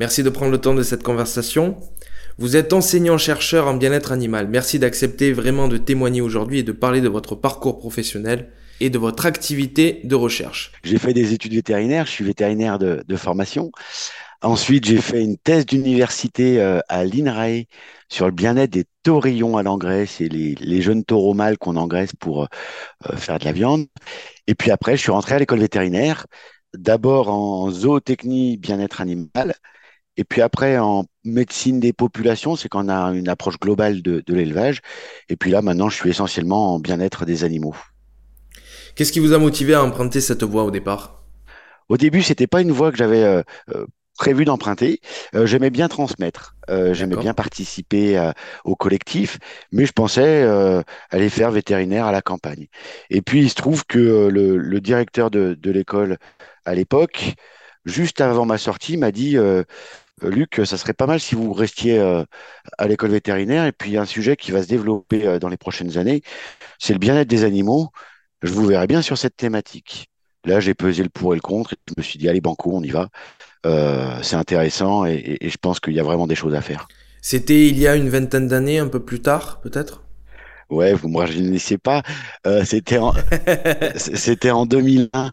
Merci de prendre le temps de cette conversation. Vous êtes enseignant-chercheur en bien-être animal. Merci d'accepter vraiment de témoigner aujourd'hui et de parler de votre parcours professionnel et de votre activité de recherche. J'ai fait des études vétérinaires, je suis vétérinaire de, formation. Ensuite, j'ai fait une thèse d'université euh, à l'INRAE sur le bien-être des taurillons à l'engraisse et les, jeunes taureaux mâles qu'on engraisse pour euh, faire de la viande. Et puis après, je suis rentré à l'école vétérinaire, d'abord en zootechnie bien-être animal, et puis après, en médecine des populations, c'est qu'on a une approche globale de, l'élevage. Et puis là, maintenant, je suis essentiellement en bien-être des animaux. Qu'est-ce qui vous a motivé à emprunter cette voie au départ? Au début, c'était pas une voie que j'avais euh, euh, prévu d'emprunter. Euh, j'aimais bien transmettre, j'aimais bien participer au collectif, mais je pensais aller faire vétérinaire à la campagne. Et puis, il se trouve que le, directeur de, de l'école à l'époque, juste avant ma sortie, m'a dit euh, Luc, ça serait pas mal si vous restiez euh, à l'école vétérinaire. Et puis, un sujet qui va se développer euh, dans les prochaines années, c'est le bien-être des animaux. Je vous verrai bien sur cette thématique. Là, j'ai pesé le pour et le contre. Et je me suis dit, allez, banco, on y va. c'est intéressant et, je pense qu'il y a vraiment des choses à faire. C'était il y a une vingtaine d'années, un peu plus tard, peut-être? Ouais, vous me rajeunissez pas. c'était en, c'était en 2001.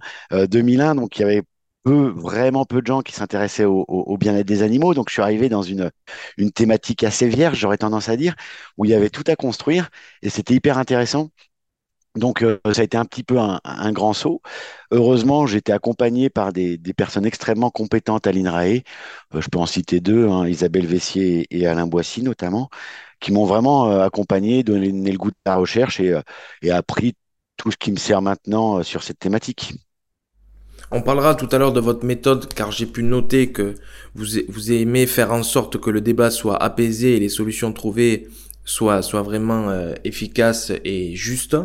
2001, donc il y avait vraiment peu de gens qui s'intéressaient au, bien-être des animaux. Donc, je suis arrivé dans une, une thématique assez vierge, j'aurais tendance à dire, où il y avait tout à construire et c'était hyper intéressant. Donc, euh, ça a été un petit peu un, grand saut. Heureusement, j'étais accompagné par des, personnes extrêmement compétentes à l'INRAE. Euh, je peux en citer deux, hein, Isabelle Vessier et, Alain Boissy notamment, qui m'ont vraiment euh, accompagné, donné le goût de la recherche et appris tout ce qui me sert maintenant sur cette thématique. On parlera tout à l'heure de votre méthode car j'ai pu noter que vous, vous aimez faire en sorte que le débat soit apaisé et les solutions trouvées soient, soient vraiment euh, efficaces et justes.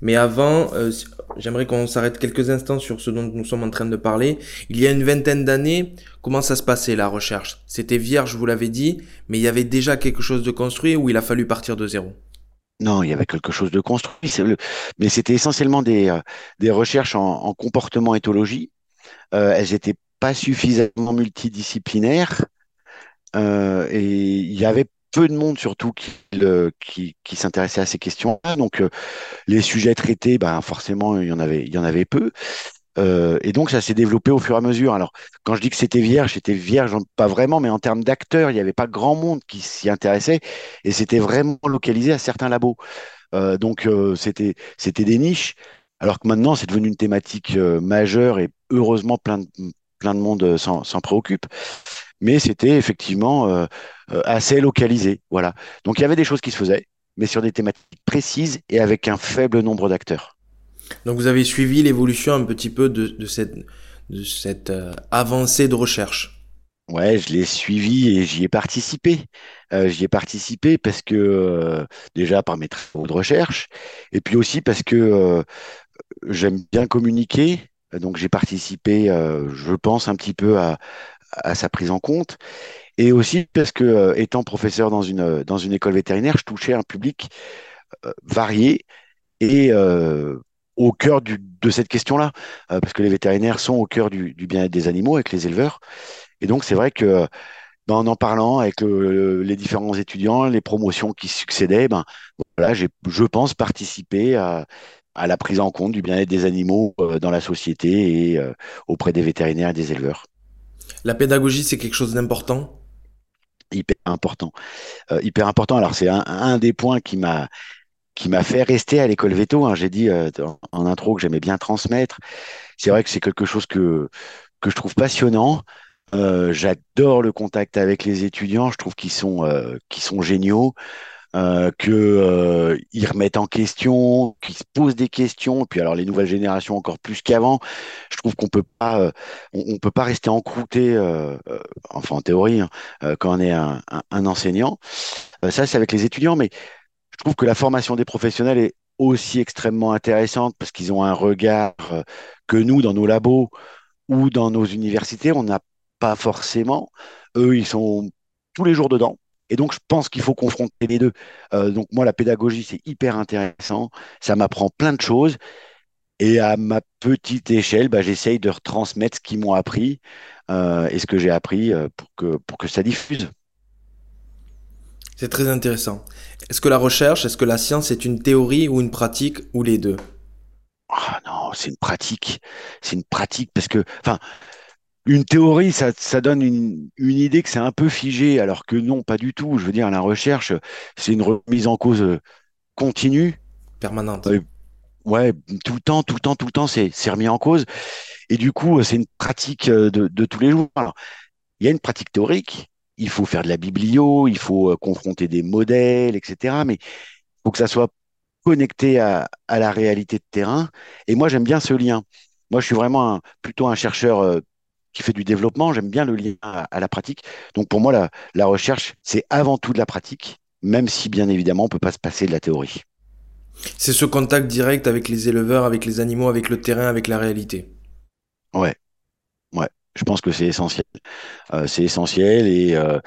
Mais avant, euh, j'aimerais qu'on s'arrête quelques instants sur ce dont nous sommes en train de parler. Il y a une vingtaine d'années, comment ça se passait la recherche? C'était vierge, vous l'avez dit, mais il y avait déjà quelque chose de construit ou il a fallu partir de zéro? Non, il y avait quelque chose de construit, mais c'était essentiellement des, euh, recherches en, comportement éthologie. Euh, elles n'étaient pas suffisamment multidisciplinaires euh, et il y avait peu de monde surtout qui, s'intéressait à ces questions-là. Donc les sujets traités, ben, forcément, il y en avait peu. Euh, et donc, ça s'est développé au fur et à mesure. Alors, quand je dis que c'était vierge, c'était vierge, pas vraiment, mais en termes d'acteurs, il n'y avait pas grand monde qui s'y intéressait. Et c'était vraiment localisé à certains labos. Euh, donc, euh, c'était, c'était des niches. Alors que maintenant, c'est devenu une thématique majeure et heureusement, plein de, plein de monde s'en, préoccupe. Mais c'était effectivement assez localisé. Voilà. Donc, il y avait des choses qui se faisaient, mais sur des thématiques précises et avec un faible nombre d'acteurs. Donc vous avez suivi l'évolution un petit peu de, cette, de cette euh, avancée de recherche. Ouais, je l'ai suivi et j'y ai participé. Euh, j'y ai participé parce que euh, déjà par mes travaux de recherche et puis aussi parce que j'aime bien communiquer. Donc j'ai participé, je pense, un petit peu à, à, sa prise en compte. Et aussi parce que, étant professeur dans une, dans une école vétérinaire, je touchais un public varié et au cœur de cette question-là, euh, parce que les vétérinaires sont au cœur du, bien-être des animaux avec les éleveurs. Et donc, c'est vrai que ben, en en parlant avec les différents étudiants, les promotions qui succédaient, ben, voilà, j'ai, je pense, participer à, la prise en compte du bien-être des animaux euh, dans la société et euh, auprès des vétérinaires et des éleveurs. La pédagogie, c'est quelque chose d'important? Hyper important. hyper important. Alors c'est un, des points qui m'a qui m'a fait rester à l'école veto. Hein. J'ai dit euh, en intro que j'aimais bien transmettre. C'est vrai que c'est quelque chose que, que je trouve passionnant. Euh, j'adore le contact avec les étudiants. Je trouve qu'ils sont, euh, sont géniaux. euh, qu'ils remettent en question, qu'ils se posent des questions. Et puis alors les nouvelles générations encore plus qu'avant, je trouve qu'on peut pas, on, peut pas rester encrouté, enfin en théorie, hein, quand on est un, un enseignant. ça c'est avec les étudiants, mais je trouve que la formation des professionnels est aussi extrêmement intéressante parce qu'ils ont un regard que nous, dans nos labos ou dans nos universités, on n'a pas forcément. Eux, ils sont tous les jours dedans. Et donc, je pense qu'il faut confronter les deux. Euh, donc, moi, la pédagogie, c'est hyper intéressant. Ça m'apprend plein de choses. Et à ma petite échelle, bah, j'essaye de retransmettre ce qu'ils m'ont appris euh, et ce que j'ai appris euh, pour, que, pour que ça diffuse. C'est très intéressant. Est-ce que la recherche, est-ce que la science est une théorie ou une pratique ou les deux? Ah non, c'est une pratique. C'est une pratique parce que, enfin, une théorie, ça, ça donne une, une idée que c'est un peu figé, alors que non, pas du tout. Je veux dire, la recherche, c'est une remise en cause continue. Permanente. ouais, tout le temps, tout le temps, tout le temps, c'est remis en cause. Et du coup, c'est une pratique de, de tous les jours. Alors, il y a une pratique théorique, il faut faire de la biblio, il faut euh, confronter des modèles, etc. Mais il faut que ça soit connecté à, la réalité de terrain. Et moi, j'aime bien ce lien. Moi, je suis vraiment plutôt un chercheur euh, qui fait du développement. J'aime bien le lien à, la pratique. Donc, pour moi, la, la recherche, c'est avant tout de la pratique, même si, bien évidemment, on ne peut pas se passer de la théorie. C'est ce contact direct avec les éleveurs, avec les animaux, avec le terrain, avec la réalité. Ouais, ouais. Je pense que c'est essentiel. Euh, c'est essentiel et, euh,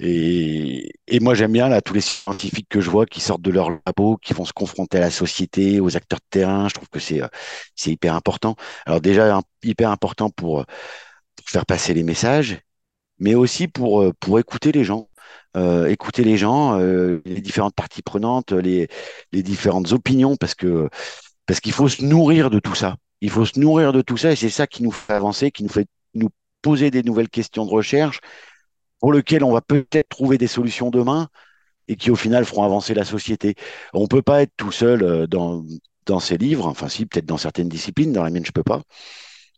et, et, moi j'aime bien là tous les scientifiques que je vois qui sortent de leur labo, qui vont se confronter à la société, aux acteurs de terrain. Je trouve que c'est euh, c'est hyper important. Alors déjà hyper important pour, pour, faire passer les messages, mais aussi pour pour écouter les gens. Euh, écouter les gens, euh, les différentes parties prenantes, les, les différentes opinions, parce que parce qu'il faut se nourrir de tout ça. Il faut se nourrir de tout ça et c'est ça qui nous fait avancer, qui nous fait nous poser des nouvelles questions de recherche pour lesquelles on va peut-être trouver des solutions demain et qui au final feront avancer la société. On ne peut pas être tout seul euh, dans, dans ces livres, enfin si, peut-être dans certaines disciplines, dans la mienne je peux pas.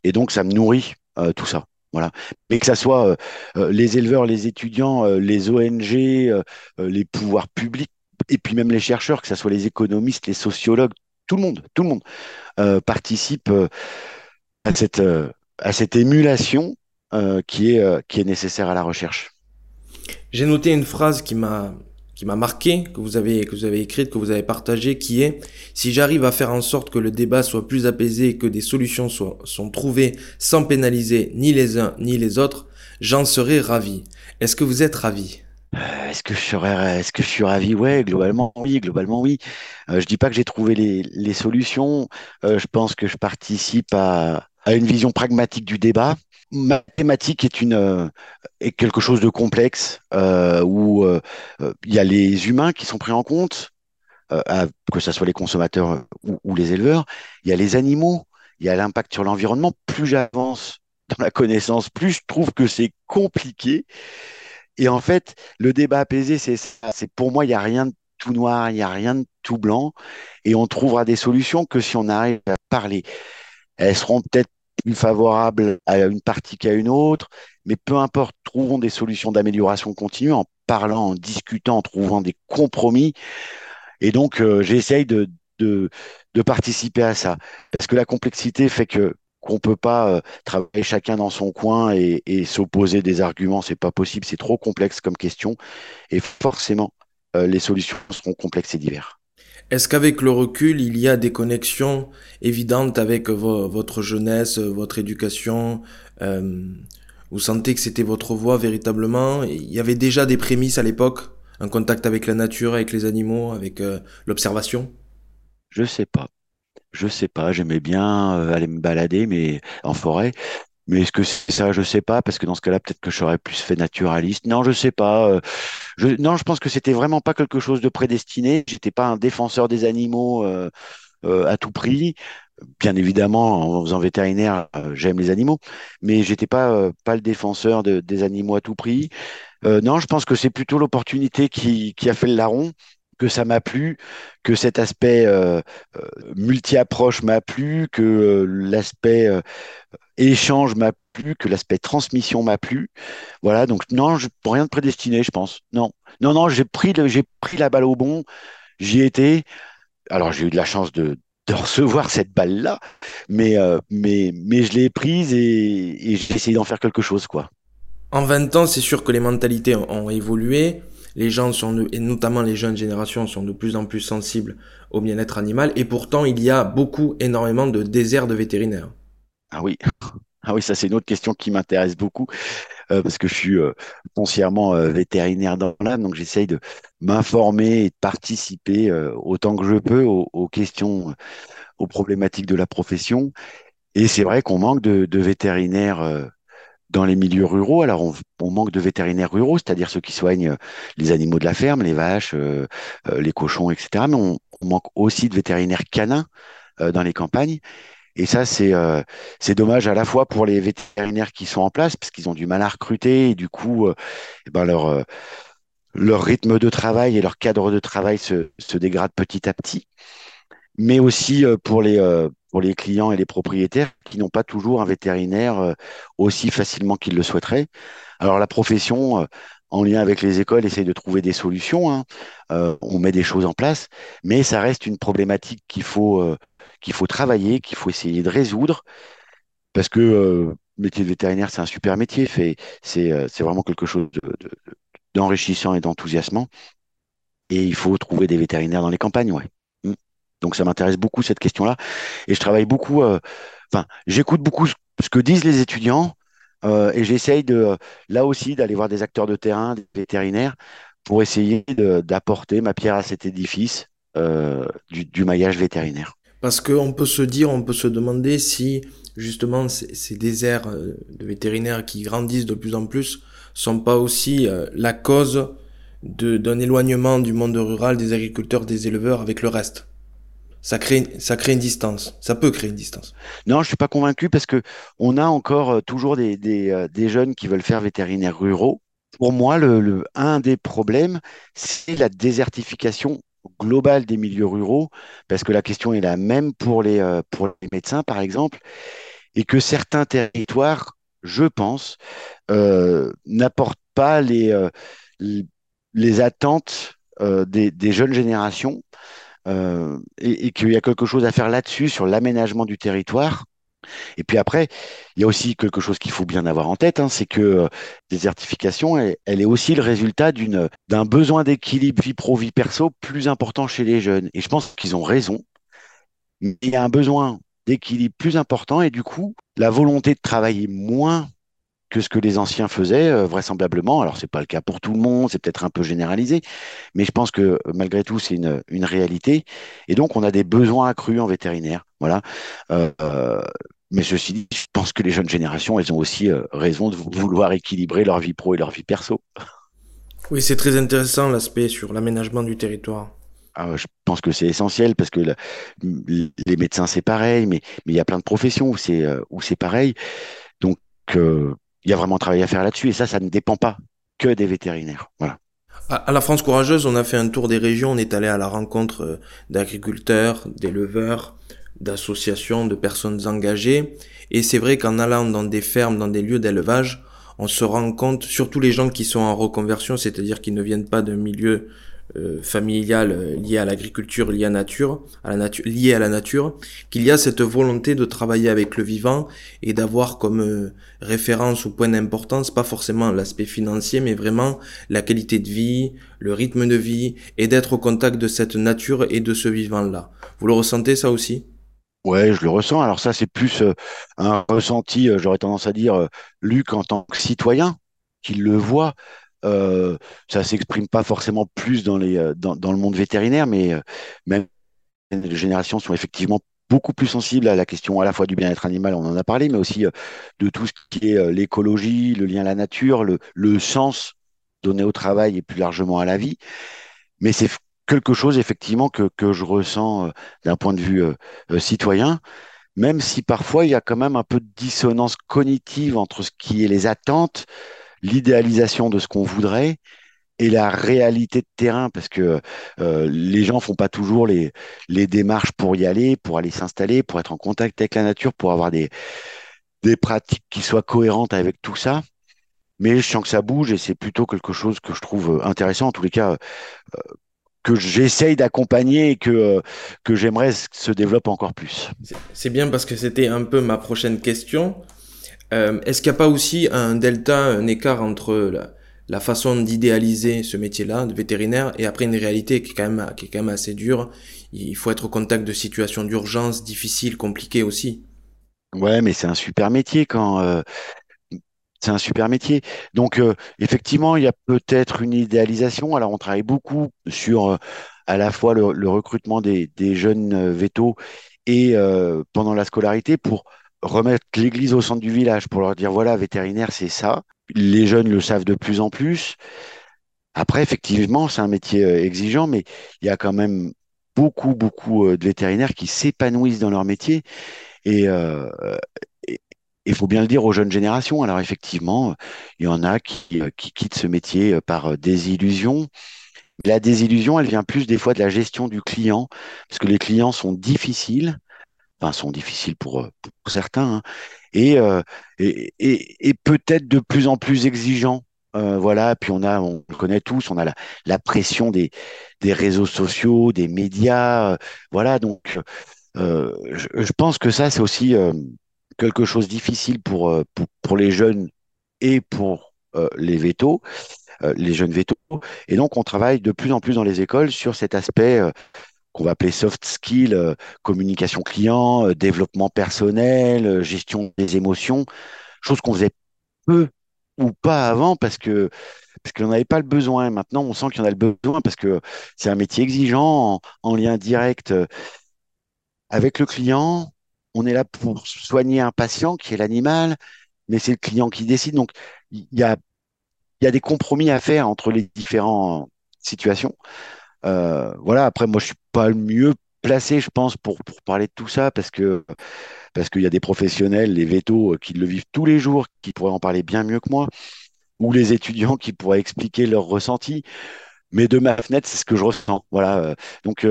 Et donc ça me nourrit euh, tout ça. Voilà. Mais que ça soit euh, les éleveurs, les étudiants, les ONG, les pouvoirs publics, et puis même les chercheurs, que ce soit les économistes, les sociologues, tout le monde, tout le monde participe à cette à cette émulation euh, qui, est, euh, qui est nécessaire à la recherche. J'ai noté une phrase qui m'a qui m'a marqué, que vous avez que vous avez écrite, que vous avez partagée, qui est si j'arrive à faire en sorte que le débat soit plus apaisé et que des solutions soient sont trouvées sans pénaliser ni les uns ni les autres, j'en serai ravi. Est-ce que vous êtes ravi? Euh, est-ce que je serais, est-ce que je suis ravi? Ouais, globalement oui, globalement oui. Euh, je dis pas que j'ai trouvé les, les solutions. Euh, je pense que je participe à, à une vision pragmatique du débat. Mathématique est une euh, est quelque chose de complexe euh, où euh, il y a les humains qui sont pris en compte, que ce soit les consommateurs ou, ou, les éleveurs. Il y a les animaux, il y a l'impact sur l'environnement. Plus j'avance dans la connaissance, plus je trouve que c'est compliqué. Et en fait, le débat apaisé, c'est C'est pour moi, il n'y a rien de tout noir, il n'y a rien de tout blanc, et on trouvera des solutions que si on arrive à parler. Elles seront peut-être plus favorables à une partie qu'à une autre, mais peu importe, trouvons des solutions d'amélioration continue en parlant, en discutant, en trouvant des compromis. Et donc, euh, j'essaye de, de, participer à ça. Parce que la complexité fait que qu'on peut pas euh, travailler chacun dans son coin et, et s'opposer des arguments, c'est pas possible, c'est trop complexe comme question. Et forcément, euh, les solutions seront complexes et diverses. Est-ce qu'avec le recul, il y a des connexions évidentes avec votre jeunesse, votre éducation euh, Vous sentez que c'était votre voie véritablement? Il y avait déjà des prémices à l'époque Un contact avec la nature, avec les animaux, avec euh, l'observation? Je sais pas. Je sais pas. J'aimais bien euh, aller me balader, mais en forêt. Mais est-ce que c'est ça? Je sais pas, parce que dans ce cas-là, peut-être que j'aurais plus fait naturaliste. Non, je sais pas. Euh, je, non, je pense que c'était vraiment pas quelque chose de prédestiné. J'étais pas un défenseur des animaux euh, euh, à tout prix. Bien évidemment, en faisant vétérinaire, j'aime les animaux, mais j'étais pas pas le défenseur des animaux à tout prix. non, je pense que c'est plutôt l'opportunité qui, qui a fait le larron que ça m'a plu, que cet aspect euh, euh, multi-approche m'a plu, que euh, l'aspect échange m'a plu, que l'aspect transmission m'a plu. Voilà, donc non, je, rien de prédestiné, je pense. Non, non, non, j'ai pris, pris la balle au bon, j'y étais. Alors j'ai eu de la chance de, de recevoir cette balle-là, mais, mais, mais je l'ai prise et, et j'ai essayé d'en faire quelque chose, quoi. En 20 ans, c'est sûr que les mentalités ont évolué les gens sont, et notamment les jeunes générations, sont de plus en plus sensibles au bien-être animal. Et pourtant, il y a beaucoup, énormément de déserts de vétérinaires. Ah oui, ah oui, ça c'est une autre question qui m'intéresse beaucoup. Euh, parce que je suis euh, foncièrement euh, vétérinaire dans l'âme, donc j'essaye de m'informer et de participer autant que je peux aux, questions, aux problématiques de la profession. Et c'est vrai qu'on manque de vétérinaires dans les milieux ruraux, alors on, manque de vétérinaires ruraux, c'est-à-dire ceux qui soignent euh, les animaux de la ferme, les vaches, euh, euh, les cochons, etc. Mais on, manque aussi de vétérinaires canins dans les campagnes. Et ça, c'est c'est dommage à la fois pour les vétérinaires qui sont en place, parce qu'ils ont du mal à recruter, et du coup, eh ben leur, leur rythme de travail et leur cadre de travail se, se dégrade petit à petit. Mais aussi pour les, pour les clients et les propriétaires qui n'ont pas toujours un vétérinaire euh, aussi facilement qu'ils le souhaiteraient. Alors la profession, euh, en lien avec les écoles, essaye de trouver des solutions. Hein. Euh, on met des choses en place, mais ça reste une problématique qu'il faut, qu'il faut travailler, qu'il faut essayer de résoudre, parce que le métier de vétérinaire, c'est un super métier, c'est, c'est vraiment quelque chose d'enrichissant et d'enthousiasmant. Et il faut trouver des vétérinaires dans les campagnes, ouais. Donc ça m'intéresse beaucoup cette question-là. Et je travaille beaucoup, euh, enfin, j'écoute beaucoup ce que disent les étudiants euh, et j'essaye de, là aussi, d'aller voir des acteurs de terrain, des vétérinaires, pour essayer d'apporter ma pierre à cet édifice euh, du, maillage vétérinaire. Parce qu'on peut se dire, on peut se demander si justement ces, déserts de vétérinaires qui grandissent de plus en plus sont pas aussi la cause d'un éloignement du monde rural, des agriculteurs, des éleveurs avec le reste ça crée, ça crée une distance. Ça peut créer une distance. Non, je suis pas convaincu parce que on a encore euh, toujours des, euh, des jeunes qui veulent faire vétérinaires ruraux. Pour moi, le, un des problèmes, c'est la désertification globale des milieux ruraux, parce que la question est la même pour les, euh, pour les médecins, par exemple, et que certains territoires, je pense, n'apportent pas les, les attentes des, des, jeunes générations euh, et, qu'il y a quelque chose à faire là-dessus, sur l'aménagement du territoire. Et puis après, il y a aussi quelque chose qu'il faut bien avoir en tête, hein, c'est que euh, désertification, elle, est aussi le résultat d'un besoin d'équilibre vie pro vie perso plus important chez les jeunes. Et je pense qu'ils ont raison. Il y a un besoin d'équilibre plus important et du coup, la volonté de travailler moins que ce que les anciens faisaient, euh, vraisemblablement. Alors, c'est pas le cas pour tout le monde, c'est peut-être un peu généralisé, mais je pense que euh, malgré tout, c'est une, une, réalité. Et donc, on a des besoins accrus en vétérinaire. Voilà. Euh, euh mais ceci dit, je pense que les jeunes générations, elles ont aussi raison de vouloir équilibrer leur vie pro et leur vie perso. Oui, c'est très intéressant l'aspect sur l'aménagement du territoire. Ah, je pense que c'est essentiel parce que les médecins, c'est pareil, mais, mais il y a plein de professions où c'est où c'est pareil. Donc, il y a vraiment un travail à faire là-dessus. Et ça, ça ne dépend pas que des vétérinaires. Voilà. À la France Courageuse, on a fait un tour des régions, on est allé à la rencontre euh, d'agriculteurs, d'éleveurs, d'associations, de personnes engagées. Et c'est vrai qu'en allant dans des fermes, dans des lieux d'élevage, on se rend compte, surtout les gens qui sont en reconversion, c'est-à-dire qui ne viennent pas d'un milieu euh, familiale euh, à l'agriculture, liée à nature, à la nature, liée à la nature, qu'il y a cette volonté de travailler avec le vivant et d'avoir comme euh, référence ou point d'importance pas forcément l'aspect financier, mais vraiment la qualité de vie, le rythme de vie et d'être au contact de cette nature et de ce vivant-là. Vous le ressentez ça aussi? Ouais, je le ressens. Alors ça, c'est plus un ressenti, j'aurais tendance à dire, Luc en tant que citoyen, qu'il le voit. Euh, ça s'exprime pas forcément plus dans, euh, le monde vétérinaire, mais euh, même les générations sont effectivement beaucoup plus sensibles à la question à la fois du bien-être animal, on en a parlé, mais aussi de tout ce qui est l'écologie, le lien à la nature, le, sens donné au travail et plus largement à la vie. Mais c'est quelque chose effectivement que je ressens d'un point de vue citoyen, même si parfois il y a quand même un peu de dissonance cognitive entre ce qui est les attentes, l'idéalisation de ce qu'on voudrait et la réalité de terrain, parce que euh, les gens font pas toujours les, les démarches pour y aller, pour aller s'installer, pour être en contact avec la nature, pour avoir des, des pratiques qui soient cohérentes avec tout ça. Mais je sens que ça bouge et c'est plutôt quelque chose que je trouve intéressant, en tous les cas, euh, que j'essaye d'accompagner et que, euh, que j'aimerais se développe encore plus. C'est bien parce que c'était un peu ma prochaine question. Euh, Est-ce qu'il n'y a pas aussi un delta, un écart entre la, façon d'idéaliser ce métier-là de vétérinaire et après une réalité qui est quand même assez dure? Il faut être au contact de situations d'urgence difficiles, compliquées aussi. Ouais, mais c'est un super métier quand euh, c'est un super métier. Donc euh, effectivement, il y a peut-être une idéalisation. Alors on travaille beaucoup sur à la fois le, recrutement des, des jeunes vétos et pendant la scolarité pour remettre l'église au centre du village, pour leur dire voilà, vétérinaire, c'est ça. Les jeunes le savent de plus en plus. Après, effectivement, c'est un métier euh, exigeant, mais il y a quand même beaucoup, beaucoup euh, de vétérinaires qui s'épanouissent dans leur métier. Et euh, il faut bien le dire aux jeunes générations. Alors effectivement, il y en a qui, euh, qui quittent ce métier euh, par euh, désillusion. La désillusion, elle vient plus des fois de la gestion du client, parce que les clients sont difficiles, sont difficiles pour, pour certains, hein, et, euh, et, et, et peut-être de plus en plus exigeants. Euh, voilà, puis on a, on le connaît tous, on a la, la pression des, des réseaux sociaux, des médias, euh, voilà. Donc, euh, je, pense que ça, c'est aussi euh, quelque chose de difficile pour, euh, pour, pour les jeunes et pour euh, les vétos, euh, les jeunes vétos. Et donc, on travaille de plus en plus dans les écoles sur cet aspect euh, qu'on va appeler soft skill, euh, communication client, euh, développement personnel, euh, gestion des émotions, chose qu'on faisait peu ou pas avant parce que parce qu'on n'avait pas le besoin. Maintenant, on sent qu'il y en a le besoin parce que c'est un métier exigeant, en, en lien direct avec le client. On est là pour soigner un patient qui est l'animal, mais c'est le client qui décide. Donc, il y a, y a des compromis à faire entre les différentes situations. Euh, voilà, après, moi, je suis pas le mieux placé, je pense, pour, pour parler de tout ça, parce que parce qu'il y a des professionnels, les vétos, euh, qui le vivent tous les jours, qui pourraient en parler bien mieux que moi, ou les étudiants qui pourraient expliquer leurs ressentis. Mais de ma fenêtre, c'est ce que je ressens. Voilà. euh, Donc,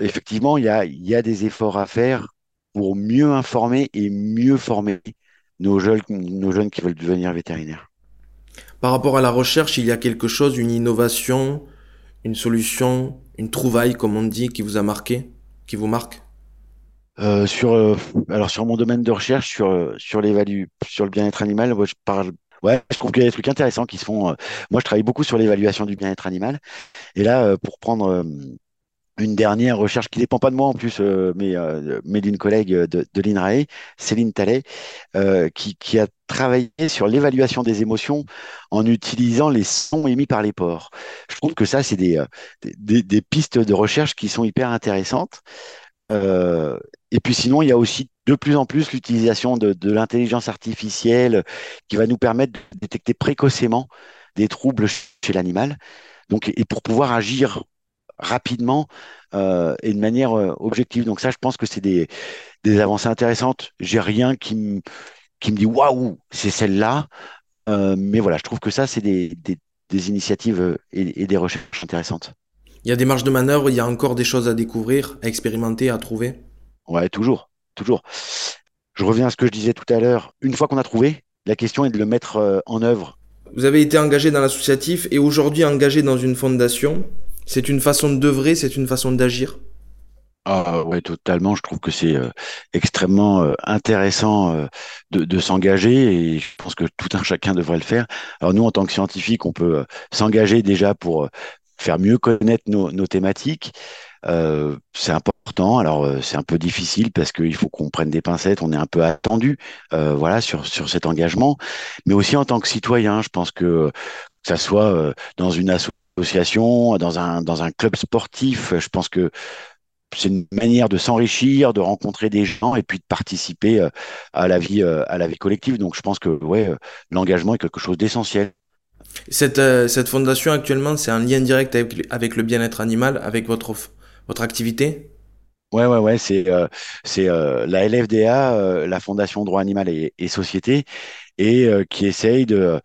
effectivement, il y a, y a des efforts à faire pour mieux informer et mieux former nos jeunes, nos jeunes qui veulent devenir vétérinaires. Par rapport à la recherche, il y a quelque chose, une innovation, une solution, une trouvaille, comme on dit, qui vous a marqué, qui vous marque? Euh, sur, euh, alors sur mon domaine de recherche, sur, euh, sur sur le bien-être animal, je parle. Ouais, je trouve qu'il y a des trucs intéressants qui se font. moi, je travaille beaucoup sur l'évaluation du bien-être animal. Et là, pour prendre une dernière recherche qui dépend pas de moi en plus, euh, mais, euh, mais d'une collègue de, de l'INRAE, Céline Tallet, euh, qui, qui a travaillé sur l'évaluation des émotions en utilisant les sons émis par les pores. Je trouve que ça, c'est des, euh, des, des- des pistes de recherche qui sont hyper intéressantes. Euh, et puis sinon, il y a aussi de plus en plus l'utilisation de, de l'intelligence artificielle qui va nous permettre de détecter précocement des troubles chez l'animal. Donc, et pour pouvoir agir rapidement euh, et de manière euh, objective. Donc ça, je pense que c'est des, des avancées intéressantes. J'ai rien qui me qui me dit waouh, c'est celle-là. Euh, mais voilà, je trouve que ça, c'est des, des, des initiatives et, et des recherches intéressantes. Il y a des marges de manœuvre, il y a encore des choses à découvrir, à expérimenter, à trouver. Ouais, toujours, toujours. Je reviens à ce que je disais tout à l'heure. Une fois qu'on a trouvé, la question est de le mettre en œuvre. Vous avez été engagé dans l'associatif et aujourd'hui engagé dans une fondation. C'est une façon d'œuvrer, c'est une façon d'agir? Ah ouais, totalement. Je trouve que c'est euh, extrêmement euh, intéressant euh, de, de s'engager et je pense que tout un chacun devrait le faire. Alors nous, en tant que scientifiques, on peut s'engager déjà pour faire mieux connaître nos, thématiques. C'est important. Alors c'est un peu difficile parce qu'il faut qu'on prenne des pincettes. On est un peu attendu, voilà, sur sur cet engagement. Mais aussi en tant que citoyen, je pense que que ça soit dans une association, dans un dans un club sportif, je pense que c'est une manière de s'enrichir, de rencontrer des gens et puis de participer euh, à la vie, euh, à la vie collective. Donc, je pense que ouais, euh, l'engagement est quelque chose d'essentiel. Cette, cette fondation actuellement, c'est un lien direct avec, avec le bien-être animal, avec votre, votre activité? Ouais, ouais, ouais, c'est euh, c'est euh, la LFDA, euh, la Fondation Droit Animal et, et Société, et qui essaye de,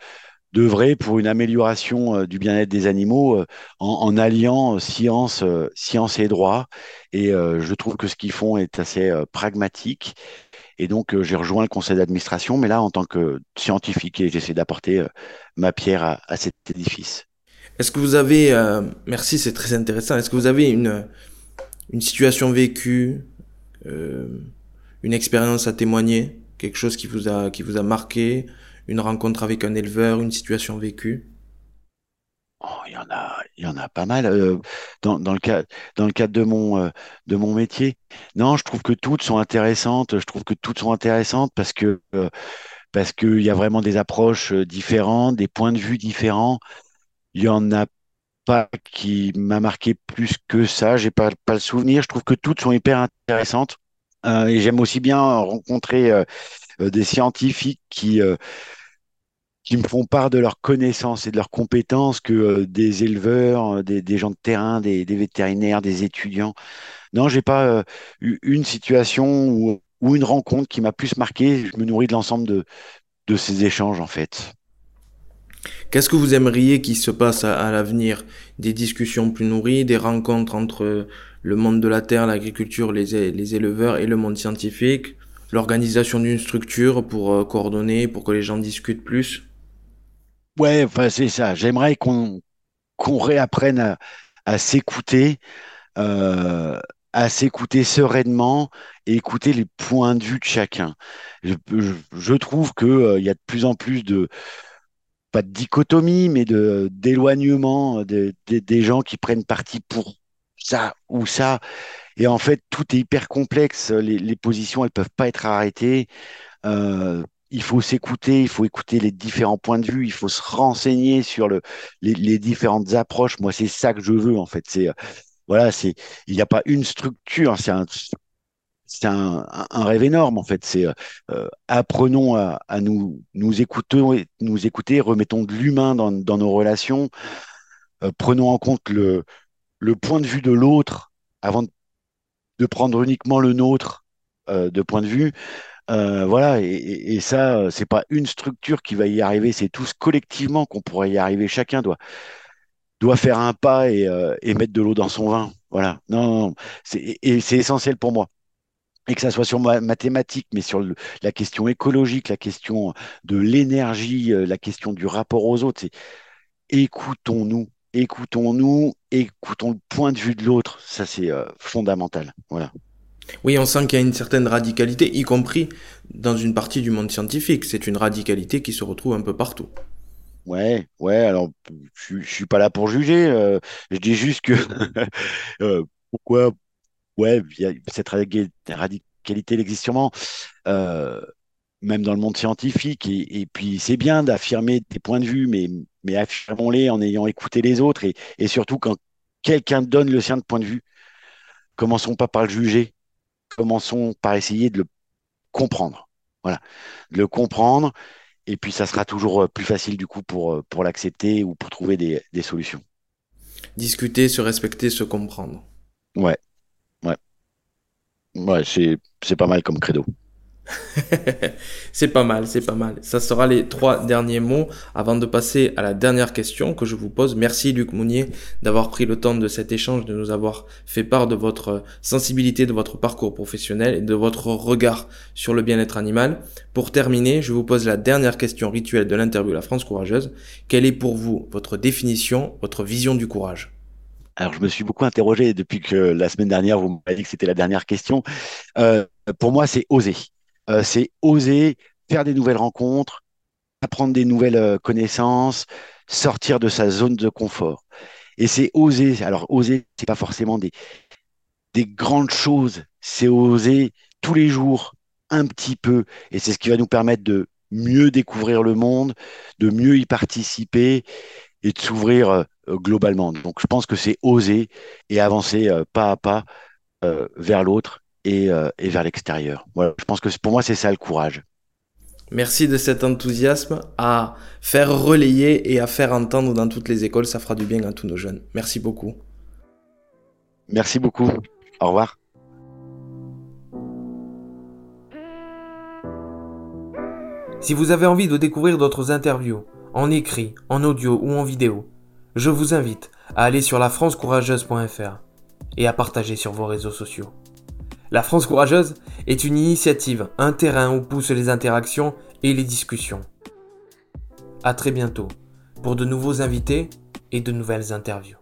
d'œuvrer pour une amélioration du bien-être des animaux en, alliant science, science et droit. Et je trouve que ce qu'ils font est assez pragmatique. Et donc, j'ai rejoint le conseil d'administration, mais là, en tant que scientifique, j'essaie d'apporter ma pierre à, à, cet édifice. Est-ce que vous avez, merci, c'est très intéressant, est-ce que vous avez une, une situation vécue, une expérience à témoigner, quelque chose qui vous a, qui vous a marqué, une rencontre avec un éleveur, une situation vécue? Oh, il y en a, il y en a pas mal euh, dans, dans, le cas, dans le cadre de mon, euh, de mon métier. Non, je trouve que toutes sont intéressantes. Je trouve que toutes sont intéressantes parce que euh, qu'il y a vraiment des approches différentes, des points de vue différents. Il y en a pas qui m'a marqué plus que ça. J'ai pas pas le souvenir. Je trouve que toutes sont hyper intéressantes. et j'aime aussi bien rencontrer des scientifiques qui qui me font part de leurs connaissances et de leurs compétences que euh, des éleveurs, euh, des, gens de terrain, des, vétérinaires, des étudiants. Non, j'ai pas euh, eu une situation ou, une rencontre qui m'a plus marqué. Je me nourris de l'ensemble de, de ces échanges, en fait. Qu'est-ce que vous aimeriez qu'il se passe à, l'avenir? Des discussions plus nourries, des rencontres entre le monde de la terre, l'agriculture, les, les éleveurs et le monde scientifique? L'organisation d'une structure pour coordonner, pour que les gens discutent plus Ouais, c'est ça. J'aimerais qu'on qu'on réapprenne à, s'écouter, euh, à s'écouter sereinement et écouter les points de vue de chacun. Je, trouve qu'il euh, y a de plus en plus de, pas de dichotomie, mais de d'éloignement des gens qui prennent parti pour ça ou ça. Et en fait, tout est hyper complexe. Les, les positions, elles peuvent pas être arrêtées. Euh, il faut s'écouter, il faut écouter les différents points de vue, il faut se renseigner sur le, les, différentes approches. Moi, c'est ça que je veux en fait. C'est euh, voilà, c'est il n'y a pas une structure, c'est un c'est un, un, rêve énorme en fait. C'est euh, euh, apprenons à, à, nous nous écouter, nous écouter, remettons de l'humain dans, dans, nos relations, prenons en compte le le point de vue de l'autre avant de, de, prendre uniquement le nôtre de point de vue. Euh, voilà, et, ça, euh, c'est pas une structure qui va y arriver, c'est tous collectivement qu'on pourrait y arriver. Chacun doit, faire un pas et, euh, mettre de l'eau dans son vin. Voilà. Non, non, c'est, et c'est essentiel pour moi. Et que ça soit sur ma, mathématiques, mais sur la question écologique, la question de l'énergie, la question du rapport aux autres, écoutons-nous, écoutons-nous, écoutons le point de vue de l'autre. Ça, c'est fondamental. Voilà. Oui, on sent qu'il y a une certaine radicalité, y compris dans une partie du monde scientifique. C'est une radicalité qui se retrouve un peu partout. Ouais, ouais, alors je, je suis pas là pour juger. Euh, je dis juste que euh, pourquoi, ouais, cette radicalité elle existe sûrement, euh, même dans le monde scientifique. Et, puis c'est bien d'affirmer des points de vue, mais, mais affirmons-les en ayant écouté les autres. Et, et surtout quand quelqu'un donne le sien de point de vue, commençons pas par le juger, commençons par essayer de le comprendre. Voilà, de le comprendre, et puis ça sera toujours euh, plus facile du coup pour, euh, pour l'accepter ou pour trouver des, des solutions. Discuter, se respecter, se comprendre. Ouais, ouais. Ouais, c'est pas mal comme credo. c'est pas mal, c'est pas mal. Ça sera les trois derniers mots avant de passer à la dernière question que je vous pose. Merci Luc Mounier d'avoir pris le temps de cet échange, de nous avoir fait part de votre sensibilité, de votre parcours professionnel et de votre regard sur le bien-être animal. Pour terminer, je vous pose la dernière question rituelle de l'interview La France Courageuse. Quelle est pour vous votre définition, votre vision du courage? Alors, je me suis beaucoup interrogé depuis que la semaine dernière, vous m'avez dit que c'était la dernière question. Euh, pour moi, c'est oser. Euh, c'est oser faire des nouvelles rencontres, apprendre des nouvelles euh, connaissances, sortir de sa zone de confort. Et c'est oser. Alors, oser, c'est pas forcément des, des grandes choses. C'est oser tous les jours un petit peu. Et c'est ce qui va nous permettre de mieux découvrir le monde, de mieux y participer et de s'ouvrir euh, globalement. Donc, je pense que c'est oser et avancer pas à pas vers l'autre euh, et, vers l'extérieur. Voilà, je pense que pour moi, c'est ça le courage. Merci de cet enthousiasme à faire relayer et à faire entendre dans toutes les écoles. Ça fera du bien à tous nos jeunes. Merci beaucoup. Merci beaucoup. Au revoir. Si vous avez envie de découvrir d'autres interviews, en écrit, en audio ou en vidéo, je vous invite à aller sur lafrancecourageuse.fr et à partager sur vos réseaux sociaux. La France courageuse est une initiative, un terrain où poussent les interactions et les discussions. A très bientôt pour de nouveaux invités et de nouvelles interviews.